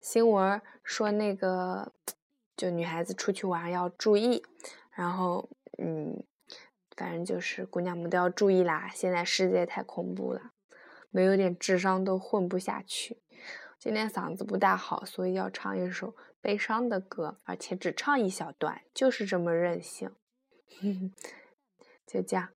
新闻说那个，就女孩子出去玩要注意，然后嗯，反正就是姑娘们都要注意啦。现在世界太恐怖了，没有点智商都混不下去。今天嗓子不大好，所以要唱一首。悲伤的歌，而且只唱一小段，就是这么任性。就这样。